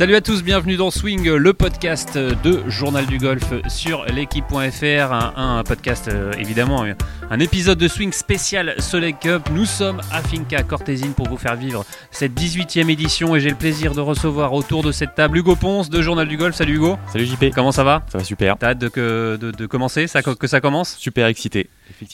Salut à tous, bienvenue dans Swing, le podcast de Journal du Golf sur l'équipe.fr. Un, un podcast euh, évidemment, un épisode de Swing spécial Soleil Cup. Nous sommes à Finca Cortésine pour vous faire vivre cette 18e édition et j'ai le plaisir de recevoir autour de cette table Hugo Ponce de Journal du Golf. Salut Hugo. Salut JP. Comment ça va? Ça va super. T'as hâte de, que- de- de commencer, ça, que ça commence? Super excité.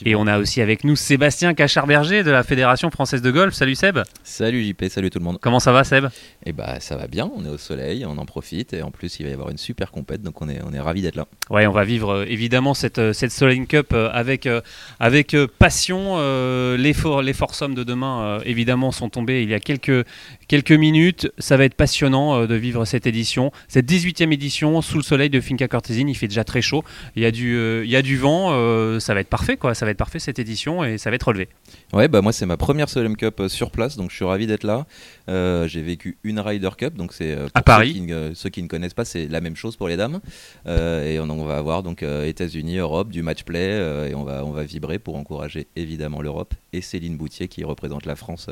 Et on a aussi avec nous Sébastien Cachard-Berger de la Fédération Française de Golf. Salut Seb. Salut JP, salut tout le monde. Comment ça va Seb? Et bah ça va bien, on est au soleil, on en profite et en plus il va y avoir une super compète donc on est, on est ravis d'être là. Ouais, on va vivre euh, évidemment cette, euh, cette Solheim Cup euh, avec, euh, avec euh, passion. Euh, les, for- les foursomes de demain, euh, évidemment, sont tombés il y a quelques, quelques minutes. Ça va être passionnant euh, de vivre cette édition, cette 18e édition sous le soleil de Finca Cortésine. Il fait déjà très chaud, il y a du, euh, il y a du vent. euh, ça va être parfait, quoi. Ça va être parfait cette édition et ça va être relevé. Ouais bah moi c'est ma première Solheim Cup euh, sur place donc je suis ravi d'être là. Euh, J'ai vécu une Ryder Cup donc c'est euh, À Paris. Ceux qui, ne- ceux qui ne connaissent pas c'est la même chose pour les dames Euh, et on, on va avoir donc euh, États-Unis, Europe, du match play et on va, on va vibrer pour encourager évidemment l'Europe et Céline Boutier qui représente la France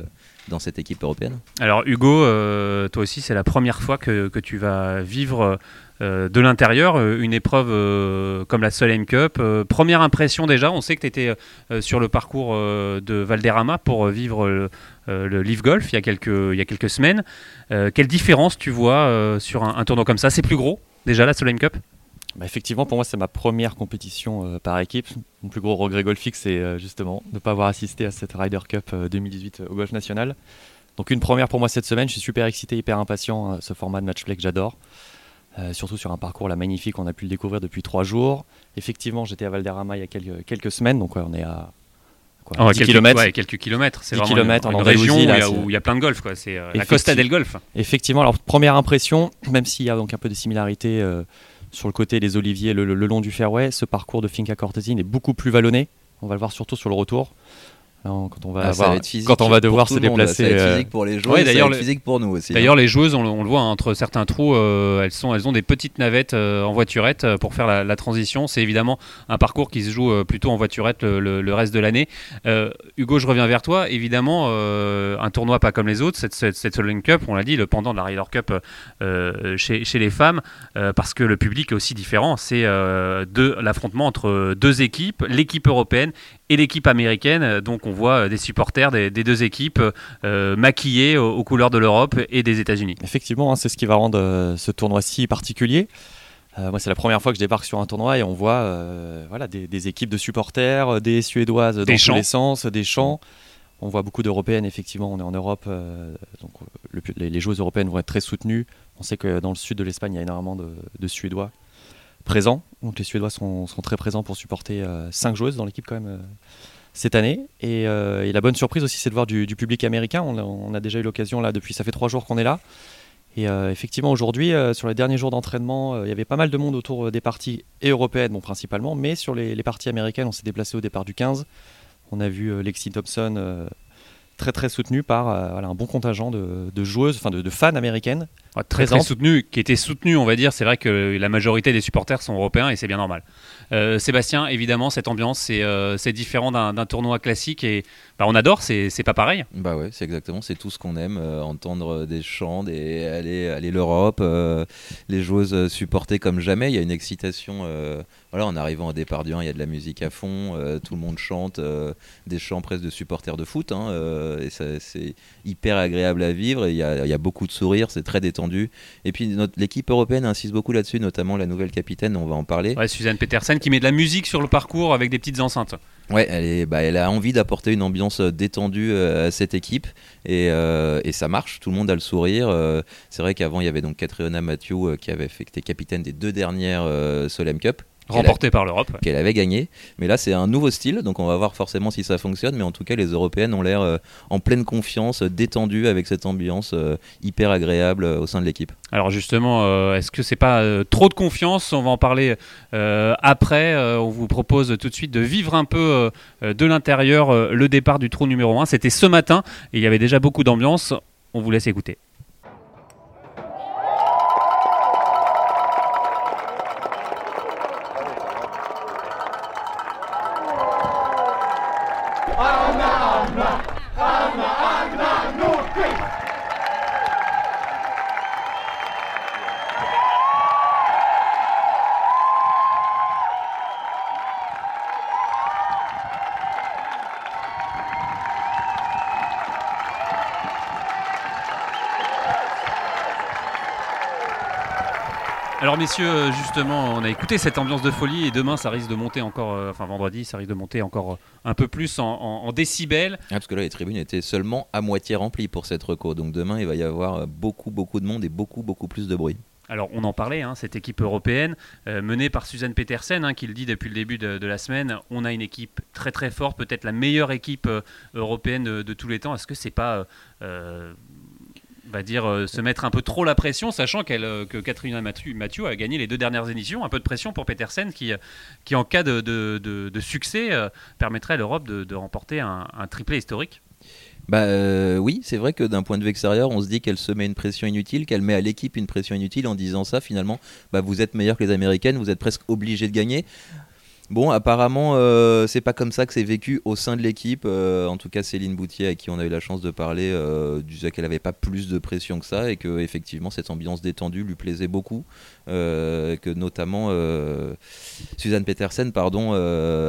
dans cette équipe européenne. Alors Hugo, toi aussi, c'est la première fois que, que tu vas vivre euh, de l'intérieur euh, une épreuve euh, comme la Solheim Cup. Première impression déjà, on sait que tu étais sur le parcours de Valderrama pour euh, vivre le, euh, le Leaf Golf il y a quelques, il y a quelques semaines. Euh, quelle différence tu vois euh, sur un, tournoi comme ça? C'est plus gros déjà la Solheim Cup? Bah, effectivement, pour moi, c'est ma première compétition euh, par équipe. Mon plus gros regret golfique, c'est euh, justement de ne pas avoir assisté à cette Ryder Cup euh, 2018 au Golf National. Donc une première pour moi cette semaine. Je suis super excité, hyper impatient. euh, ce format de match play que j'adore. Euh, surtout sur un parcours là magnifique, on a pu le découvrir depuis trois jours. Effectivement, j'étais à Valderrama il y a quelques, quelques semaines, donc on est à quoi, 10 Ah quelques, kilomètres. ouais, quelques kilomètres. C'est 10 vraiment kilomètres une, en une région où il y, là, a, c'est- où il y a plein de golf. quoi. C'est euh, la Costa del Golf. Effectivement, alors première impression, même s'il y a donc un peu de similarité euh, sur le côté des oliviers le, le- le long du fairway, ce parcours de Finca Cortésine est beaucoup plus vallonné. On va le voir surtout sur le retour. Quand on va, Ah, avoir- va quand on va devoir se monde, déplacer. Ça va être euh, physique pour les joueurs, Ouais, et ça d'ailleurs, le- physique pour nous aussi. hein. D'ailleurs, les joueuses, on, le- on le voit hein, entre certains trous, euh, elles, sont, elles ont des petites navettes euh, en voiturette euh, pour faire la, la transition. C'est évidemment un parcours qui se joue plutôt en voiturette le, le- le reste de l'année. Hugo, je reviens vers toi. Évidemment, un tournoi pas comme les autres, cette, cette, cette Solheim Cup, on l'a dit, le pendant de la Ryder Cup chez, chez les femmes, parce que le public est aussi différent. C'est l'affrontement entre deux équipes, l'équipe européenne et l'équipe américaine. Donc on voit euh, des supporters des, des deux équipes euh, maquillés aux, aux couleurs de l'Europe et des États-Unis. Effectivement, hein, c'est ce qui va rendre euh, ce tournoi si particulier. Euh, moi, c'est la première fois que je débarque sur un tournoi et on voit euh, voilà, des, des équipes de supporters, des Suédoises dans Des tous chants. les sens, des chants. On voit beaucoup d'Européennes, effectivement, on est en Europe, euh, donc le les, les joueuses européennes vont être très soutenues. On sait que dans le sud de l'Espagne, il y a énormément de, de Suédois présents. Donc les Suédois sont, sont très présents pour supporter euh, cinq joueuses dans l'équipe quand même euh, cette année. Et, euh, et la bonne surprise aussi, c'est de voir du, public américain. On a, on a déjà eu l'occasion là depuis, ça fait trois jours qu'on est là. Et euh, effectivement, aujourd'hui, euh, sur les derniers jours d'entraînement, euh, il y avait pas mal de monde autour euh, des parties européennes, bon, principalement, mais sur les, les parties américaines, on s'est déplacé au départ du 15. On a vu euh, Lexi Thompson euh, très très soutenue par euh, voilà, un bon contingent de, de joueuses, enfin de, de fans américaines. Ouais, très, soutenu, qui était soutenu, on va dire. C'est vrai que la majorité des supporters sont européens et c'est bien normal. Euh, Sébastien, évidemment, cette ambiance, c'est euh, c'est différent d'un d'un tournoi classique et bah, on adore, c'est c'est pas pareil. Bah ouais, c'est exactement, c'est tout ce qu'on aime, euh, entendre des chants, des, aller, aller l'Europe, euh, les joueuses supporter comme jamais, il y a une excitation, euh, voilà, en arrivant au départ du 1, il y a de la musique à fond, euh, tout le monde chante, euh, des chants presque de supporters de foot, hein, euh, et ça- c'est hyper agréable à vivre, il y a, il y a beaucoup de sourires, c'est très détendu, et puis l'équipe européenne insiste beaucoup là-dessus, notamment la nouvelle capitaine, on va en parler. Ouais, Suzanne Petersen qui met de la musique sur le parcours avec des petites enceintes. Ouais, elle, est, bah, elle a envie d'apporter une ambiance détendue à cette équipe et, euh, et ça marche, tout le monde a le sourire. euh, c'est vrai qu'avant il y avait donc Catriona Matthew euh, qui avait fait, qui était capitaine des deux dernières Solheim Cup. Qu'elle a- Remportée par l'Europe. qu'elle avait gagné. Mais là, c'est un nouveau style, donc on va voir forcément si ça fonctionne. Mais en tout cas, les Européennes ont l'air euh, en pleine confiance, euh, détendues avec cette ambiance euh, hyper agréable euh, au sein de l'équipe. Alors justement, est-ce que c'est pas trop de confiance? On va en parler après. On vous propose tout de suite de vivre un peu de l'intérieur le départ du trou numéro 1. C'était ce matin et il y avait déjà beaucoup d'ambiance. On vous laisse écouter. Alors messieurs, euh, justement, on a écouté cette ambiance de folie et demain ça risque de monter encore, euh, enfin vendredi ça risque de monter encore euh, un peu plus en, en- en décibels. Ah, parce que là, les tribunes étaient seulement à moitié remplies pour cette reco. Donc demain, il va y avoir beaucoup, beaucoup de monde et beaucoup, beaucoup plus de bruit. Alors on en parlait, hein, cette équipe européenne euh, menée par Suzanne Petersen, hein, qui le dit depuis le début de, de la semaine, on a une équipe très très forte, peut-être la meilleure équipe euh, européenne de, de tous les temps. Est-ce que c'est pas, euh, va dire, euh, se mettre un peu trop la pression, sachant qu'elle, euh, que Catherine Mathieu, a gagné les deux dernières éditions, un peu de pression pour Petersen, qui, qui en cas de, de- succès euh, permettrait à l'Europe de, remporter un, triplé historique. Bah oui, c'est vrai que d'un point de vue extérieur, on se dit qu'elle se met une pression inutile, qu'elle met à l'équipe une pression inutile en disant ça. Finalement, bah, vous êtes meilleur que les Américaines, vous êtes presque obligé de gagner. Bon, apparemment, euh, c'est pas comme ça que c'est vécu au sein de l'équipe. Euh, en tout cas, Céline Boutier, avec qui on a eu la chance de parler, euh, disait qu'elle n'avait pas plus de pression que ça et que effectivement cette ambiance détendue lui plaisait beaucoup. Que notamment Suzanne Petersen, pardon,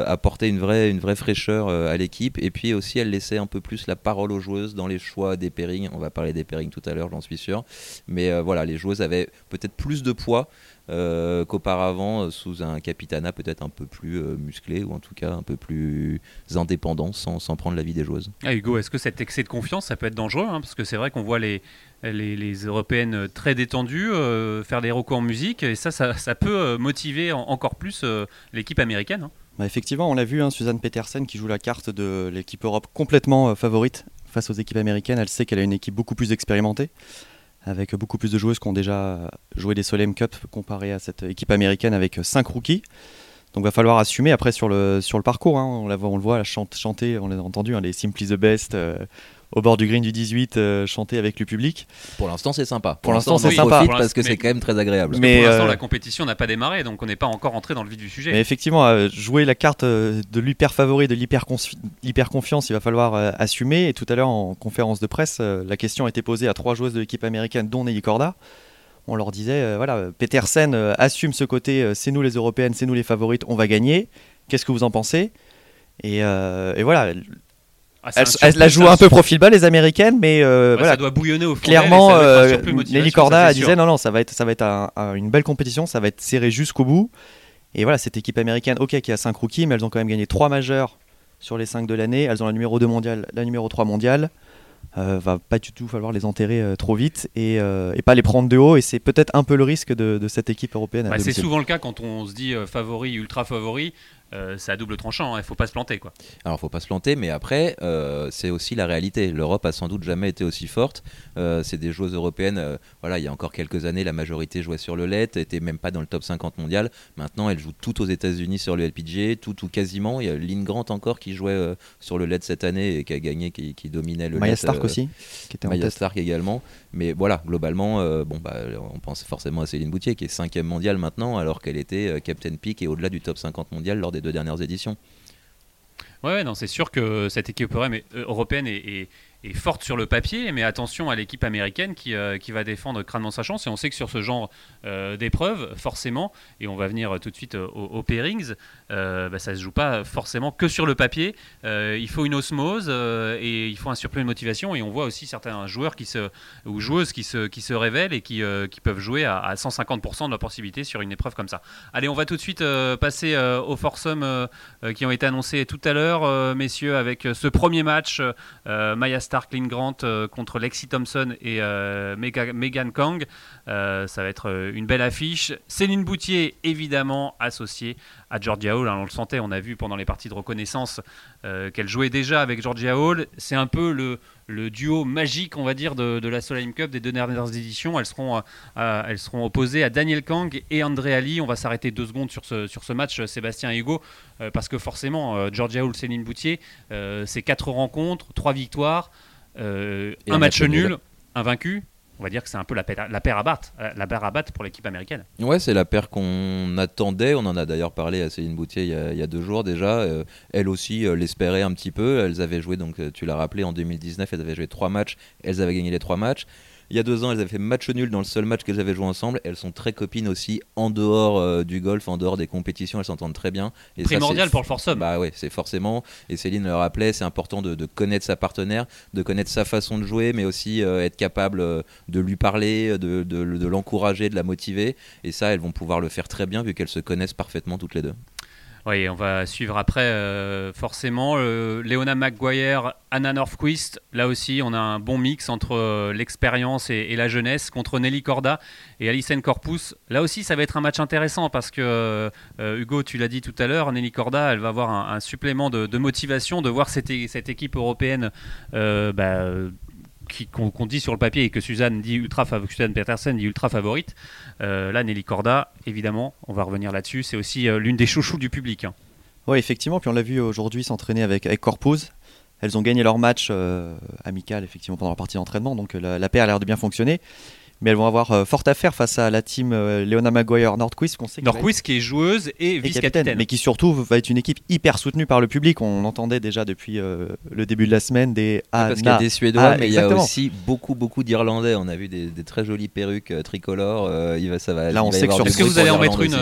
apportait une vraie, une vraie fraîcheur à l'équipe. Et puis aussi, elle laissait un peu plus la parole aux joueuses dans les choix des pairings. On va parler des pairings tout à l'heure, j'en suis sûr. Mais voilà, les joueuses avaient peut-être plus de poids euh, qu'auparavant euh, sous un capitana peut-être un peu plus euh, musclé ou en tout cas un peu plus indépendant sans, sans prendre l'avis des joueuses. Ah, Hugo, est-ce que cet excès de confiance, ça peut être dangereux hein, Parce que c'est vrai qu'on voit les, les, les Européennes très détendues euh, faire des recours en musique, et ça, ça, ça peut motiver en- encore plus euh, l'équipe américaine. hein. Bah, effectivement, on l'a vu, hein, Suzanne Petersen qui joue la carte de l'équipe Europe complètement euh, favorite face aux équipes américaines. Elle sait qu'elle a une équipe beaucoup plus expérimentée, avec beaucoup plus de joueuses qui ont déjà joué des Solheim Cup comparé à cette équipe américaine avec 5 rookies. Donc va falloir assumer après sur le, sur le parcours. hein. on, la voit, on le voit chante, chanter, on l'a entendu, hein, les Simply the Best euh, au bord du green du 18, euh, chanter avec le public. Pour l'instant, c'est sympa. Pour l'instant, on c'est en sympa. parce que c'est quand même très agréable. Mais, Pour l'instant, euh, la compétition n'a pas démarré, donc on n'est pas encore entré dans le vif du sujet. Mais effectivement, euh, jouer la carte de l'hyper favori, de l'hyper confi- l'hyper confiance, il va falloir euh, assumer. Et tout à l'heure, en conférence de presse, euh, la question a été posée à trois joueuses de l'équipe américaine, dont Nelly Corda. On leur disait, euh, voilà, Petersen euh, assume ce côté, euh, c'est nous les Européennes, c'est nous les favorites, on va gagner. Qu'est-ce que vous en pensez? Et, euh, et voilà, Ah, elle, la joue un peu profil bas, les Américaines, mais euh, Ouais, voilà, Ça doit bouillonner au fond clairement, euh, Nelly Corda disait non, non, ça va être, ça va être un- un- une belle compétition, ça va être serré jusqu'au bout. Et voilà, cette équipe américaine, ok, qui a 5 rookies, mais elles ont quand même gagné 3 majeurs sur les 5 de l'année. Elles ont la numéro 2 mondiale, la numéro 3 mondiale. Euh, va pas du tout falloir les enterrer euh, trop vite et, euh, et pas les prendre de haut. Et c'est peut-être un peu le risque de, de cette équipe européenne. Bah, c'est souvent le cas quand on se dit favori, ultra favori. Euh, c'est à double tranchant, il faut pas se planter. Quoi. Alors, faut pas se planter, mais après, euh, c'est aussi la réalité. L'Europe a sans doute jamais été aussi forte. Euh, c'est des joueuses européennes. euh, voilà, il y a encore quelques années, la majorité jouait sur le LED, était même pas dans le top 50 mondial. Maintenant, elles jouent toutes aux États-Unis sur le LPGA, tout ou quasiment. Il y a Lynn Grant encore qui jouait euh, sur le LED cette année et qui a gagné, qui, qui dominait le Maya LED. Stark euh, aussi, qui était en Maya tête. Stark également. Mais voilà, globalement, euh, bon, bah, on pense forcément à Céline Boutier, qui est cinquième mondiale maintenant, alors qu'elle était euh, Captain Peak et au-delà du top 50 mondial lors des dernières éditions. Ouais, non, c'est sûr que cette équipe européenne est- européenne est, forte sur le papier, mais attention à l'équipe américaine qui, euh, qui va défendre crânement sa chance. Et on sait que sur ce genre euh, d'épreuve, forcément, et on va venir euh, tout de suite euh, aux pairings, euh, bah, ça se joue pas forcément que sur le papier. Euh, il faut une osmose euh, et il faut un surplus de motivation. Et on voit aussi certains joueurs ou joueuses qui se, révèlent et qui, peuvent jouer à, à 150% de leur possibilité sur une épreuve comme ça. Allez, on va tout de suite passer aux euh, qui ont été annoncés tout à l'heure, messieurs, avec ce premier match, Maya Stark, Lynn Grant contre Lexi Thompson et Mega- Megan Kang. Ça va être une belle affiche. Céline Boutier, évidemment, associée à Georgia Hall. hein, on le sentait, on a vu pendant les parties de reconnaissance euh, qu'elle jouait déjà avec Georgia Hall. C'est un peu le, le duo magique, on va dire, de, de la Solheim Cup des deux dernières éditions. Elles seront, euh, elles seront opposées à Daniel Kang et André Ali. On va s'arrêter deux secondes sur ce, sur ce match, Sébastien et Hugo, euh, parce que forcément, Georgia Hall, Céline Boutier, c'est quatre rencontres, trois victoires, un un match nul, nul. On va dire que c'est un peu la paire, à battre, euh, la paire à battre pour l'équipe américaine. Ouais, c'est la paire qu'on attendait. On en a d'ailleurs parlé à Céline Boutier il y a, deux jours déjà. Euh, elle aussi euh, l'espérait un petit peu. Elles avaient joué, donc tu l'as rappelé, en 2019, elles avaient joué trois matchs. Elles avaient gagné les trois matchs. Il y a deux ans, elles avaient fait match nul dans le seul match qu'elles avaient joué ensemble. Elles sont très copines aussi en dehors euh, du golf, en dehors des compétitions. Elles s'entendent très bien. Et Primordial pour le foursome. Bah ouais, c'est forcément. Et Céline le rappelait, c'est important de, connaître sa partenaire, de connaître sa façon de jouer, mais aussi euh, être capable euh, de lui parler, de, de l'encourager, de la motiver. Et ça, elles vont pouvoir le faire très bien vu qu'elles se connaissent parfaitement toutes les deux. Oui, on va suivre après euh, forcément euh, Léona McGuire, Anna Northquist. Là aussi, on a un bon mix entre euh, l'expérience et, la jeunesse contre Nelly Corda et Alison Corpus. Là aussi, ça va être un match intéressant parce que Hugo, tu l'as dit tout à l'heure, Nelly Corda, elle va avoir un, supplément de, motivation de voir cette, équipe européenne. Bah, qu'on dit sur le papier et que Suzanne dit ultra Petersen dit ultra favorite. Euh, là, Nelly Corda, évidemment, on va revenir là-dessus. C'est aussi euh, l'une des chouchous du public. Hein. Oui, effectivement. Puis on l'a vu aujourd'hui s'entraîner avec, Corpus. Elles ont gagné leur match euh, amical effectivement pendant leur partie d'entraînement. Donc la paire a l'air de bien fonctionner mais elles vont avoir euh, fort à faire face à la team euh, Leona Maguire Nordquist. Qu'on sait Nordquist qui est joueuse et vice-capitaine. Mais qui surtout va être une équipe hyper soutenue par le public. On entendait déjà depuis euh, le début de la semaine des Parce qu'il y a des Suédois, ah, mais il y a aussi beaucoup, beaucoup d'Irlandais. On a vu des, très jolies perruques tricolores. il va, ça va, Là, on sait que Est-ce que vous allez en mettre une,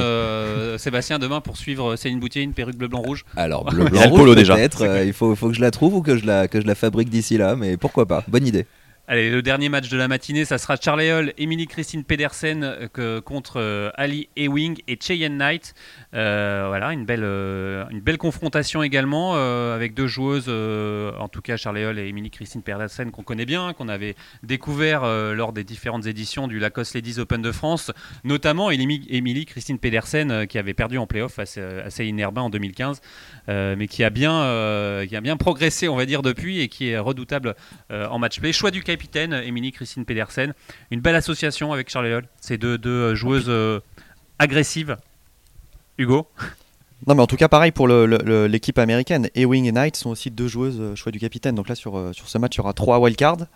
Sébastien, demain pour suivre Céline Boutier, une perruque bleu, blanc, rouge? Alors, bleu, blanc, rouge, peut-être. il faut, faut que je la trouve ou que je la, que je la fabrique d'ici là, mais pourquoi pas Bonne idée. Allez, le dernier match de la matinée, ça sera Charlie Hall, Emily Christine Pedersen euh, contre euh, Ali Ewing et Cheyenne Knight. Euh, voilà, une belle, une belle confrontation également avec deux joueuses, en tout cas Charlie Hall et Emily Christine Pedersen qu'on connaît bien, qu'on avait découvert lors des différentes éditions du Lacoste Ladies Open de France, notamment Emily Christine Pedersen qui avait perdu en playoff à Céline Herbin en 2015, mais qui a, bien, qui a bien progressé, on va dire, depuis et qui est redoutable en match play. Choix du capitaine, Émilie Christine Pedersen. Une belle association avec Charlie Hall. C'est deux, deux, joueuses euh, agressives. Hugo? Non, mais en tout cas, pareil pour l'équipe américaine. Ewing et Knight sont aussi deux joueuses euh, choix du capitaine. Donc là, sur, euh, sur ce match, il y aura trois wildcards.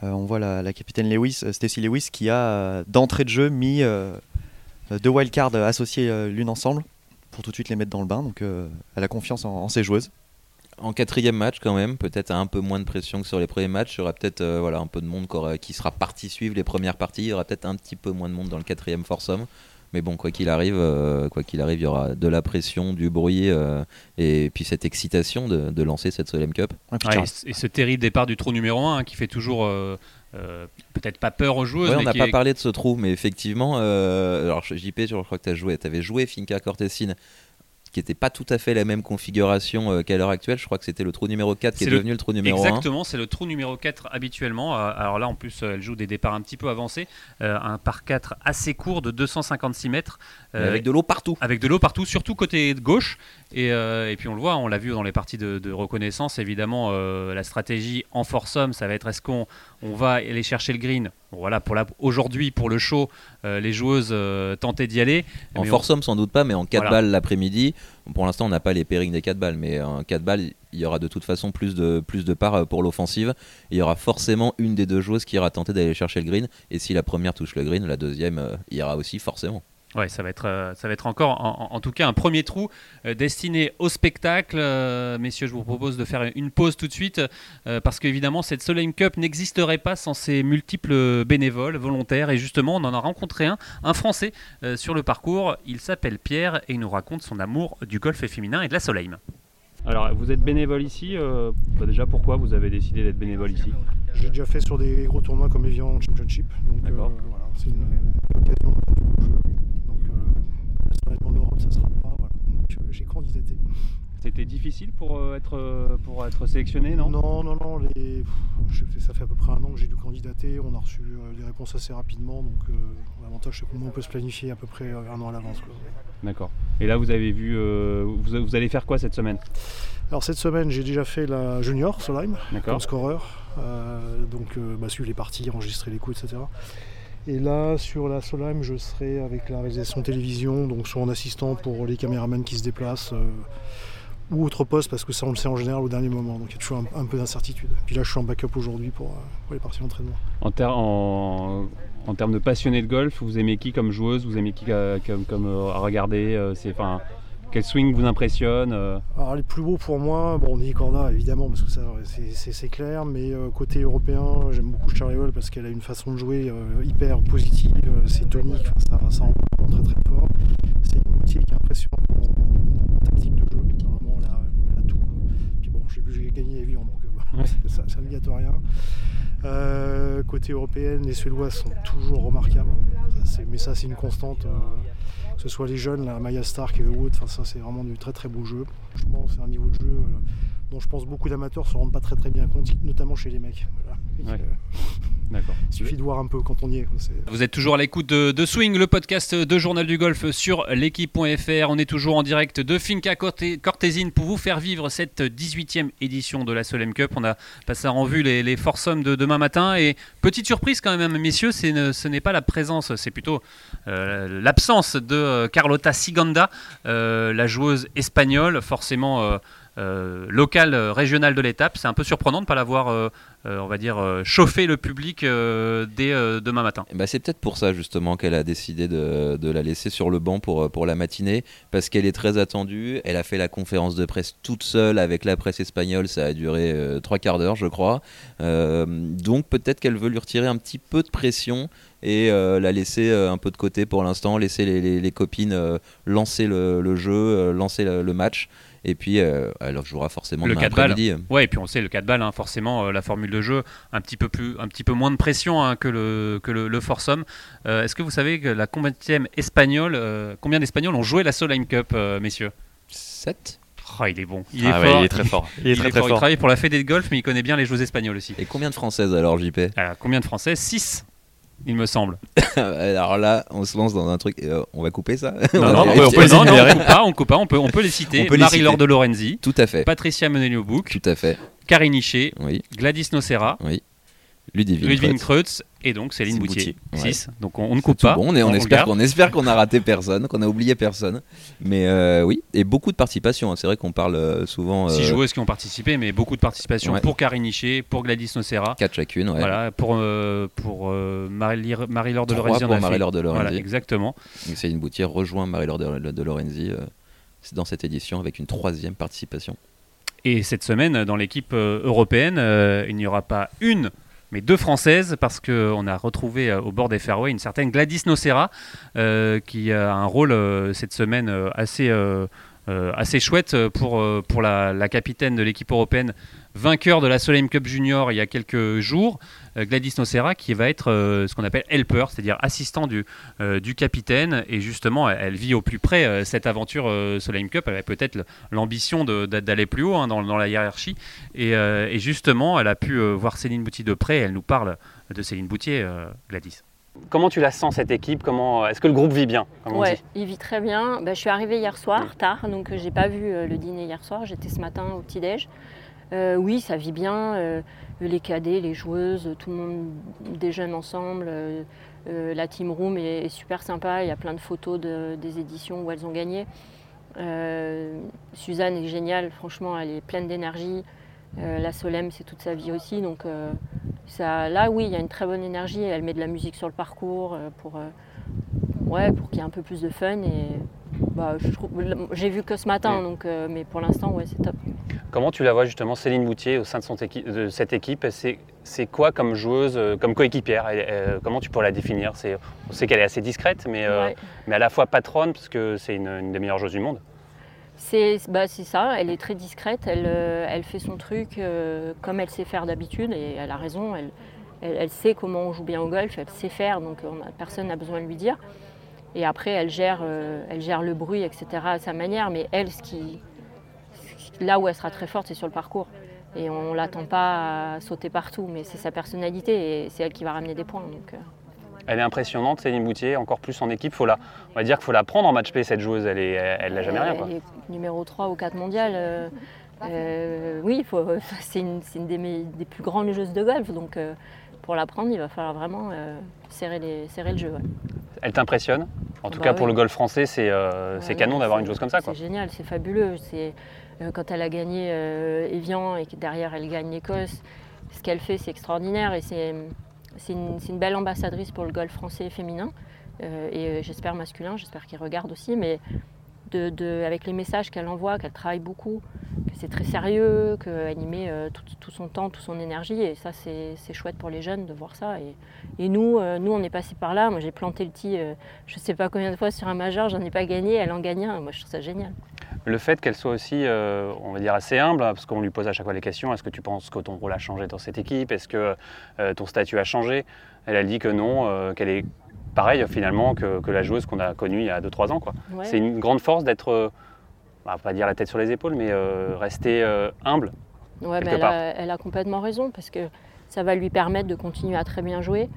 on voit la, capitaine Lewis, Stacy Lewis, qui a d'entrée de jeu mis deux wildcards associés l'une ensemble pour tout de suite les mettre dans le bain. Donc elle a confiance en ses joueuses en quatrième match quand même, peut-être un peu moins de pression que sur les premiers matchs. Il y aura peut-être euh, voilà, un peu de monde qui sera parti suivre les premières parties. Il y aura peut-être un petit peu moins de monde dans le quatrième foursome. Mais bon, quoi qu'il arrive, euh, quoi qu'il arrive, il y aura de la pression, du bruit euh, et puis cette excitation de, lancer cette Solem Cup. et, ce terrible départ du trou numéro 1 hein, qui fait toujours peut-être pas peur aux joueurs. on n'a pas parlé de ce trou, mais effectivement, alors JP, je crois que tu joué, avais joué Finca Cortesine qui n'était pas tout à fait la même configuration euh, qu'à l'heure actuelle. Je crois que c'était le trou numéro 4 qui est, devenu le trou numéro Exactement, 1. Exactement, c'est le trou numéro 4 habituellement. Euh, alors là, en plus, euh, elle joue des départs un petit peu avancés. un par 4 assez court de 256 mètres. Avec de l'eau partout. Avec de l'eau partout, surtout côté gauche. Et, et, puis on le voit, on l'a vu dans les parties de, reconnaissance, évidemment, la stratégie en force-homme, ça va être est-ce qu'on on va aller chercher le green? Voilà, pour aujourd'hui, pour le show, euh, les joueuses euh, tentaient d'y aller. En force homme, sans doute pas, mais en 4 balles l'après-midi, pour l'instant, on n'a pas les pairings des 4 balles, mais en 4 balles, il y aura de toute façon plus de, plus de parts euh, pour l'offensive. Il y aura forcément une des deux joueuses qui ira tenter d'aller chercher le green, et si la première touche le green, la deuxième ira aussi forcément. Ouais, ça va être, euh, ça va être encore, en, tout cas, un premier trou euh, destiné au spectacle. Euh, messieurs, je vous propose de faire une pause tout de suite parce qu'évidemment, cette Soleil Cup n'existerait pas sans ces multiples bénévoles, volontaires. Et justement, on en a rencontré un, un Français, sur le parcours. Il s'appelle Pierre et il nous raconte son amour du golf féminin et de la Soleil. Alors, vous êtes bénévole ici. Bah, déjà, pourquoi vous avez décidé d'être bénévole ici? J'ai déjà fait sur des gros tournois comme Evian Championship. Donc, voilà, c'est une occasion ça sera pas. Voilà. j'ai candidaté. C'était difficile pour euh, être, euh, pour être sélectionné, non? Non, non, non. Les... ça fait à peu près un an que j'ai dû candidater. On a reçu euh, des réponses assez rapidement. Donc l'avantage, c'est qu'on peut se planifier à peu près un an à l'avance. D'accord. Et là, vous avez vu. vous, allez faire quoi cette semaine? Alors, cette semaine, j'ai déjà fait la junior Solheim, comme scoreur. donc, bah, suivre les parties, enregistrer les coups, etc. Et là, sur la Solheim, je serai avec la réalisation télévision, donc soit en assistant pour les caméramans qui se déplacent, euh, ou autre poste, parce que ça, on le sait en général au dernier moment. Donc il y a toujours un, peu d'incertitude. Puis là, je suis en backup aujourd'hui pour, euh, les parties d'entraînement. En, termes de passionné de golf, vous aimez qui comme joueuse? Vous aimez qui euh, comme, à regarder quel swing vous impressionne Alors les plus beaux pour moi, bon Nick Corda évidemment parce que ça c'est clair, mais côté européen j'aime beaucoup Charlie Hall parce qu'elle a une façon de jouer hyper positive, c'est tonique, ça, ça en très très fort. C'est une outil qui est impressionnant en, tactique de jeu, vraiment elle a, tout. Puis bon, je sais plus, j'ai gagné évidemment, donc ça, ça ne gâte rien. Euh, côté européenne, les Suédois sont toujours remarquables. mais ça, c'est une constante. Euh, que ce soit les jeunes, la Maya Stark et Wood, ça, c'est vraiment du très très beau jeu. Franchement, c'est un niveau de jeu. Euh, dont je pense beaucoup d'amateurs se rendent pas très très bien compte, notamment chez les mecs. D'accord. Il suffit de voir un peu quand on y est. Vous êtes toujours à l'écoute de, Swing, le podcast de Journal du Golf sur l'équipe.fr. On est toujours en direct de Finca Cortésine pour vous faire vivre cette 18e édition de la Solem Cup. On a passé en revue les, les foursomes de demain matin. Et petite surprise quand même, messieurs, ce n'est pas la présence, c'est plutôt euh, l'absence de euh, Carlota Siganda, euh, la joueuse espagnole, forcément euh, local, euh, régional de l'étape. C'est un peu surprenant de ne pas l'avoir, euh, on va dire, chauffé le public dès demain matin. Bah c'est peut-être pour ça justement qu'elle a décidé de, la laisser sur le banc pour la matinée, parce qu'elle est très attendue. Elle a fait la conférence de presse toute seule avec la presse espagnole, ça a duré trois quarts d'heure, je crois. donc peut-être qu'elle veut lui retirer un petit peu de pression et la laisser un peu de côté pour l'instant, laisser les, copines lancer le, jeu, lancer le match. Et puis, euh, elle jouera forcément le 4 balles. Ouais, et puis on sait le 4 balles, hein, forcément, euh, la formule de jeu, un petit peu, plus, un petit peu moins de pression hein, que le, que le, le Forsum. Euh, est-ce que vous savez que la combienième espagnole, combien d'Espagnols ont joué la Solheim Cup, messieurs? 7 oh, il est bon. Il est, ah fort. il est très fort. Il, est très, fort. il travaille pour la Fédé de golf, mais il connaît bien les joueuses espagnoles aussi. Et combien de françaises alors, JP Combien de françaises? 6 il me semble. Alors là, on se lance dans un truc. Euh, on va couper ça Non, non, on, peut, non, non, on coupe pas, on coupe pas. On peut, on peut les citer. Marie-Laure de Lorenzi. Tout à fait. Patricia Menelio-Bouc. Tout à fait. Karine Hichet. Oui. Gladys Nocera. Oui. Ludivine, Ludivine Kreutz et donc Céline Boutier. 6. Donc on, ne coupe pas. Bon, on, espère qu'on espère qu'on a raté personne, qu'on a oublié personne. Mais euh, oui, et beaucoup de participation. Hein. C'est vrai qu'on parle euh, souvent. Six joueuses qui ont participé, mais beaucoup de participation pour Karine pour Gladys Nocera. 4 chacune, ouais. Voilà, pour, euh, pour Marie-Laure de Lorenzi. pour Marie-Laure de Lorenzi. Voilà, exactement. Donc Céline Boutier rejoint Marie-Laure de, de Lorenzi dans cette édition avec une troisième participation. Et cette semaine, dans l'équipe européenne, il n'y aura pas une mais deux françaises, parce qu'on a retrouvé euh, au bord des fairways une certaine Gladys Nocera, euh, qui a un rôle euh, cette semaine assez, assez chouette pour, pour la, capitaine de l'équipe européenne vainqueur de la Solheim Cup Junior il y a quelques jours, euh, Gladys Nocera, qui va être euh, ce qu'on appelle helper, c'est-à-dire assistant du, euh, du capitaine. Et justement, elle, vit au plus près cette aventure Solheim Cup. Elle a peut-être l'ambition d'aller plus haut hein, dans, dans, la hiérarchie. Et, justement, elle a pu voir Céline Boutier de près. Elle nous parle de Céline Boutier, Gladys. Comment tu la sens cette équipe? Comment est-ce que le groupe vit bien Ouais, il vit très bien. Bah, je suis arrivée hier soir tard, donc j'ai pas vu le dîner hier soir. J'étais ce matin au petit déj. Euh, oui, ça vit bien. Euh, les cadets, les joueuses, tout le monde déjeune ensemble. Euh, la team room est, super sympa. Il y a plein de photos des éditions où elles ont gagné. Suzanne est géniale. Franchement, elle est pleine d'énergie. la Solem, c'est toute sa vie aussi. Donc ça, là, oui, il y a une très bonne énergie. Elle met de la musique sur le parcours pour, ouais, pour qu'il y ait un peu plus de fun. Et bah, j'ai vu que ce matin, donc, mais pour l'instant, ouais, c'est top. Comment tu la vois justement, Céline Moutier, au sein de, son de cette équipe? C'est quoi comme joueuse, euh, comme coéquipière? Comment tu pourrais la définir? On sait qu'elle est assez discrète, mais, euh, mais à la fois patronne, parce que c'est une, des meilleures joueuses du monde. C'est bah, ça, elle est très discrète, elle, euh, elle fait son truc comme elle sait faire d'habitude, et elle a raison, elle, elle, sait comment on joue bien au golf, elle sait faire, donc personne n'a besoin de lui dire. Et après, elle gère, elle gère le bruit, etc. à sa manière, mais elle, ce qui, là où elle sera très forte, c'est sur le parcours. Et on ne l'attend pas à sauter partout, mais c'est sa personnalité et c'est elle qui va ramener des points. Donc, euh. Elle est impressionnante, Céline Boutier, encore plus en équipe. Faut la, on va dire qu'il faut la prendre en match P, cette joueuse. Elle n'a elle, jamais rien. Elle est numéro 3 ou 4 mondial. Euh, euh, oui, c'est une, des, des, plus grandes joueuses de golf. Donc pour la prendre, il va falloir vraiment serrer, les, serrer le jeu. Elle t'impressionne? En tout bah cas, pour le golf français, c'est canon d'avoir une joueuse comme ça. C'est génial, c'est fabuleux. Euh, quand elle a gagné euh, Evian et que derrière elle gagne l'Écosse, ce qu'elle fait c'est extraordinaire et c'est une, belle ambassadrice pour le golf français féminin euh, et j'espère masculin, j'espère qu'il regarde aussi. Mais avec les messages qu'elle envoie, qu'elle travaille beaucoup, que c'est très sérieux, qu'elle y met euh, tout, son temps, toute son énergie. Et ça, c'est chouette pour les jeunes de voir ça. Et, nous, euh, nous, on est passé par là. Moi, j'ai planté le tee, euh, je ne sais pas combien de fois sur un majeur, j'en ai pas gagné, elle en gagne un. Moi, je trouve ça génial. Le fait qu'elle soit aussi, on va dire, assez humble, parce qu'on lui pose à chaque fois les questions, est-ce que tu penses que ton rôle a changé dans cette équipe? Est-ce que ton statut a changé? Elle a dit que non, qu'elle est pareil finalement que, la joueuse qu'on a connue il y a 2-3 ans. C'est une grande force d'être, euh, bah, pas dire la tête sur les épaules, mais euh, rester euh, humble. Ouais, elle, a, elle, a, complètement raison parce que ça va lui permettre de continuer à très bien jouer,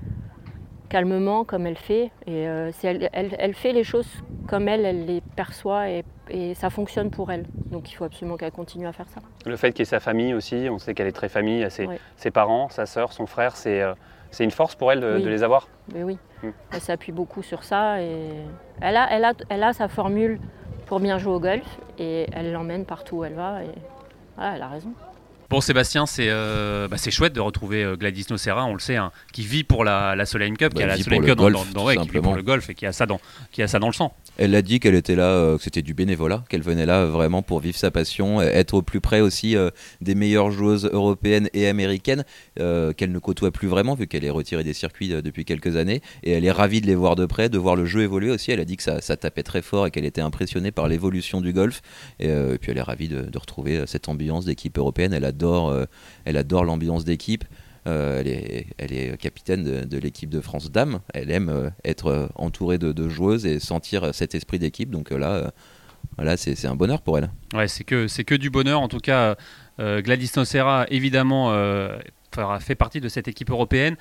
calmement comme elle fait. Et elle, elle, fait les choses comme elle, elle les perçoit et, ça fonctionne pour elle. Donc il faut absolument qu'elle continue à faire ça. Le fait qu'il y ait sa famille aussi, on sait qu'elle est très famille, ses, ses parents, sa sœur, son frère, c'est c'est une force pour elle de, les avoir Mais oui, hmm. elle s'appuie beaucoup sur ça et elle a, elle, a, elle a sa formule pour bien jouer au golf et elle l'emmène partout où elle va et elle a raison. Bon, Sébastien, c'est euh, bah, chouette de retrouver euh, Gladys Nocera, on le sait, hein, qui vit pour la, la Solheim Cup, qui a la Solheim Cup dans, qui vit pour le golf et qui a ça dans, qui a ça dans le sang. Elle a dit qu'elle était là, euh, que c'était du bénévolat, qu'elle venait là vraiment pour vivre sa passion, être au plus près aussi des meilleures joueuses européennes et américaines, qu'elle ne côtoie plus vraiment, vu qu'elle est retirée des circuits depuis quelques années. Et elle est ravie de les voir de près, de voir le jeu évoluer aussi. Elle a dit que ça, ça tapait très fort et qu'elle était impressionnée par l'évolution du golf. Et, puis elle est ravie de, de retrouver cette ambiance d'équipe européenne. Elle adore euh, elle adore l'ambiance d'équipe. Euh, elle, est, elle, est, capitaine de, l'équipe de France Dames. Elle aime euh, être entourée de, joueuses et sentir cet esprit d'équipe. Donc là, voilà, c'est un bonheur pour elle. Ouais, c'est que, que du bonheur. En tout cas, Gladys Nocera, évidemment, fait partie de cette équipe européenne.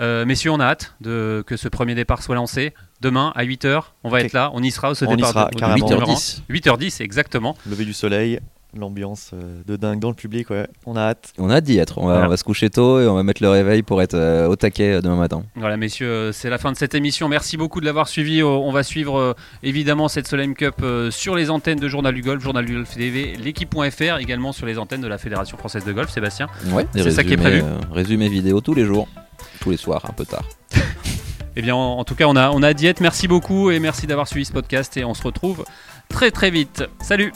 messieurs, on a hâte de, que ce premier départ soit lancé. Demain, à 8h, on va être là. On y sera au ce on départ. Y sera, 8h10. 8h10, exactement. Lever du soleil, l'ambiance euh, de dingue dans le public. Ouais. On a hâte. On a hâte d'y être. On va, se coucher tôt et on va mettre le réveil pour être euh, au taquet euh, demain matin. Voilà, messieurs, c'est la fin de cette émission. Merci beaucoup de l'avoir suivi. On va suivre évidemment cette Solheim Cup sur les antennes de Journal du Golf, Journal du Golf TV, l'équipe.fr, également sur les antennes de la Fédération française de golf. Sébastien, ouais, c'est ça qui est prévu. résumé vidéo tous les jours, tous les soirs, un peu tard. Eh bien, en, tout cas, on a, on a Merci beaucoup et merci d'avoir suivi ce podcast et on se retrouve très très vite. Salut